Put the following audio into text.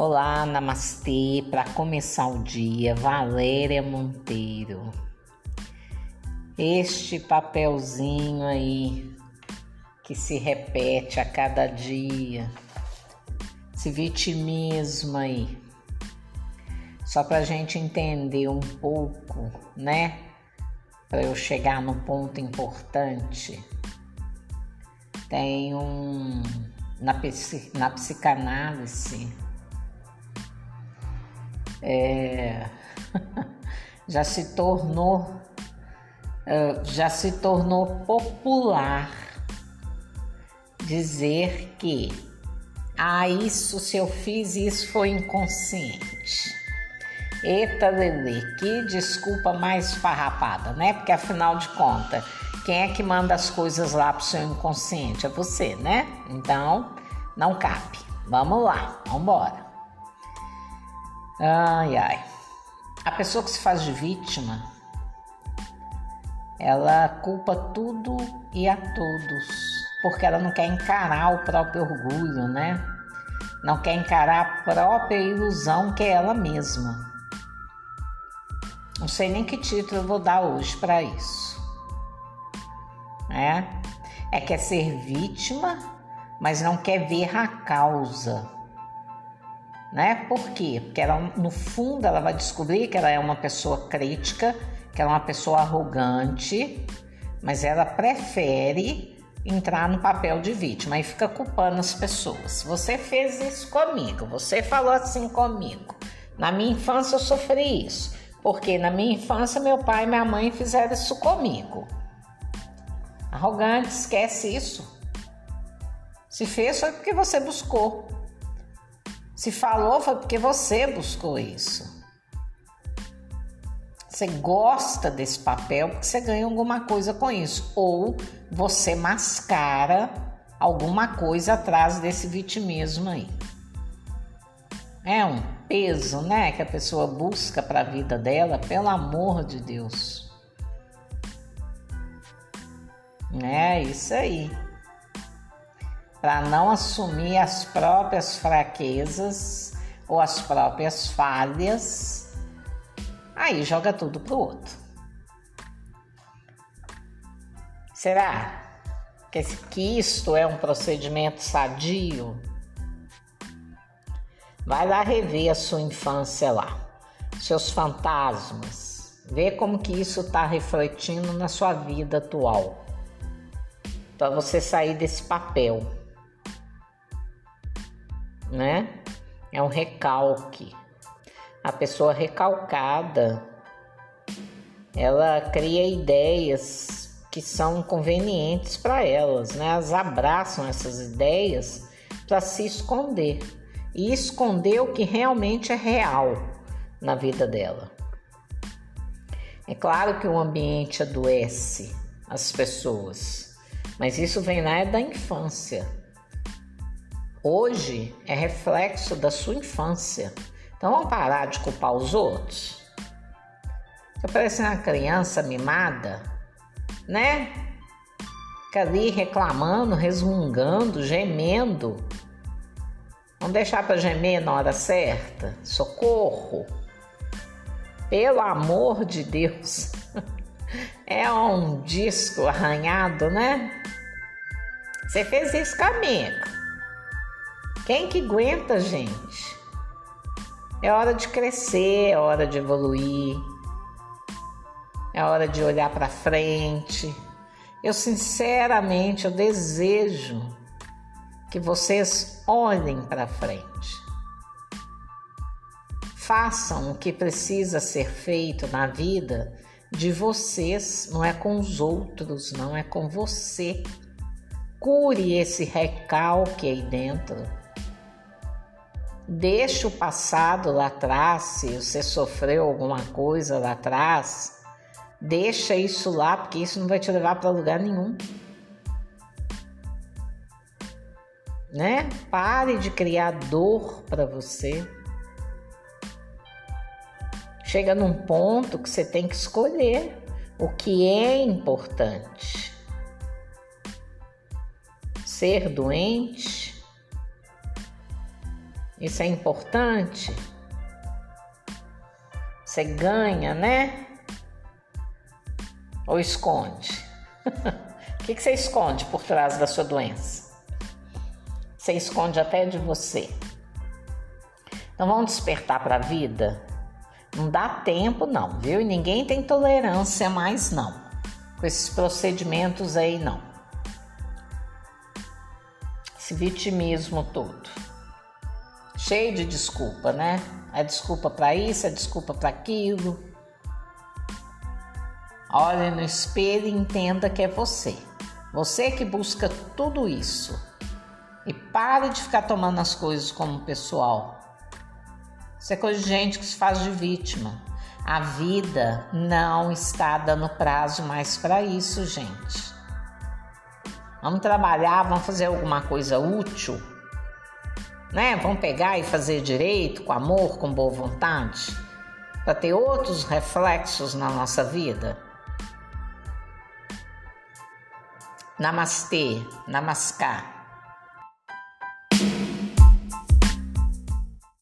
Olá, namastê. Para começar o dia, Valéria Monteiro. Este papelzinho aí que se repete a cada dia, esse vitimismo aí, só para a gente entender um pouco, né? Para eu chegar no ponto importante. Tem um na, na psicanálise é, já se tornou é, já se tornou popular dizer que ah, isso se eu fiz isso foi inconsciente. Eita, Lili, que desculpa mais farrapada, né? Porque afinal de contas, quem é que manda as coisas lá pro seu inconsciente? É você, né? Então, não cabe. Vamos lá, vamos embora. Ai, ai. A pessoa que se faz de vítima, ela culpa tudo e a todos, porque ela não quer encarar o próprio orgulho, né? Não quer encarar a própria ilusão que é ela mesma. Não sei nem que título eu vou dar hoje para isso. É? É quer ser vítima, mas não quer ver a causa né? Por quê? Porque ela, no fundo ela vai descobrir que ela é uma pessoa crítica, que ela é uma pessoa arrogante, mas ela prefere entrar no papel de vítima e fica culpando as pessoas. Você fez isso comigo, você falou assim comigo. Na minha infância eu sofri isso, porque na minha infância meu pai e minha mãe fizeram isso comigo. Arrogante, esquece isso. Se fez foi porque você buscou. Se falou, foi porque você buscou isso. Você gosta desse papel porque você ganha alguma coisa com isso. Ou você mascara alguma coisa atrás desse vitimismo aí. É um peso, né, que a pessoa busca para a vida dela, pelo amor de Deus. É isso aí para não assumir as próprias fraquezas ou as próprias falhas, aí joga tudo pro outro. Será que, isto é um procedimento sadio? Vai lá rever a sua infância lá, seus fantasmas, ver como que isso está refletindo na sua vida atual, para você sair desse papel né? É um recalque. A pessoa recalcada, ela cria ideias que são convenientes para elas, né? Elas abraçam essas ideias para se esconder e esconder o que realmente é real na vida dela. É claro que o ambiente adoece as pessoas, mas isso vem lá da infância hoje é reflexo da sua infância. Então vamos parar de culpar os outros. Você parece uma criança mimada, né? Fica ali reclamando, resmungando, gemendo. Vamos deixar para gemer na hora certa? Socorro! Pelo amor de Deus! É um disco arranhado, né? Você fez isso comigo. Quem que aguenta, gente? É hora de crescer, é hora de evoluir, é hora de olhar para frente. Eu sinceramente eu desejo que vocês olhem para frente. Façam o que precisa ser feito na vida de vocês, não é com os outros, não é com você. Cure esse recalque aí dentro Deixa o passado lá atrás, se você sofreu alguma coisa lá atrás, deixa isso lá, porque isso não vai te levar para lugar nenhum. Né? Pare de criar dor para você. Chega num ponto que você tem que escolher o que é importante. Ser doente Isso é importante. Você ganha, né? Ou esconde? o que, que você esconde por trás da sua doença? Você esconde até de você. Então vamos despertar para a vida? Não dá tempo, não, viu? E ninguém tem tolerância mais, não. Com esses procedimentos aí, não. Esse vitimismo todo. Cheio de desculpa, né? É desculpa para isso, é desculpa para aquilo. Olhe no espelho e entenda que é você. Você que busca tudo isso. E pare de ficar tomando as coisas como pessoal. Isso é coisa de gente que se faz de vítima. A vida não está dando prazo mais para isso, gente. Vamos trabalhar, vamos fazer alguma coisa útil, né? Vamos pegar e fazer direito, com amor, com boa vontade, para ter outros reflexos na nossa vida. Namastê, namaskar.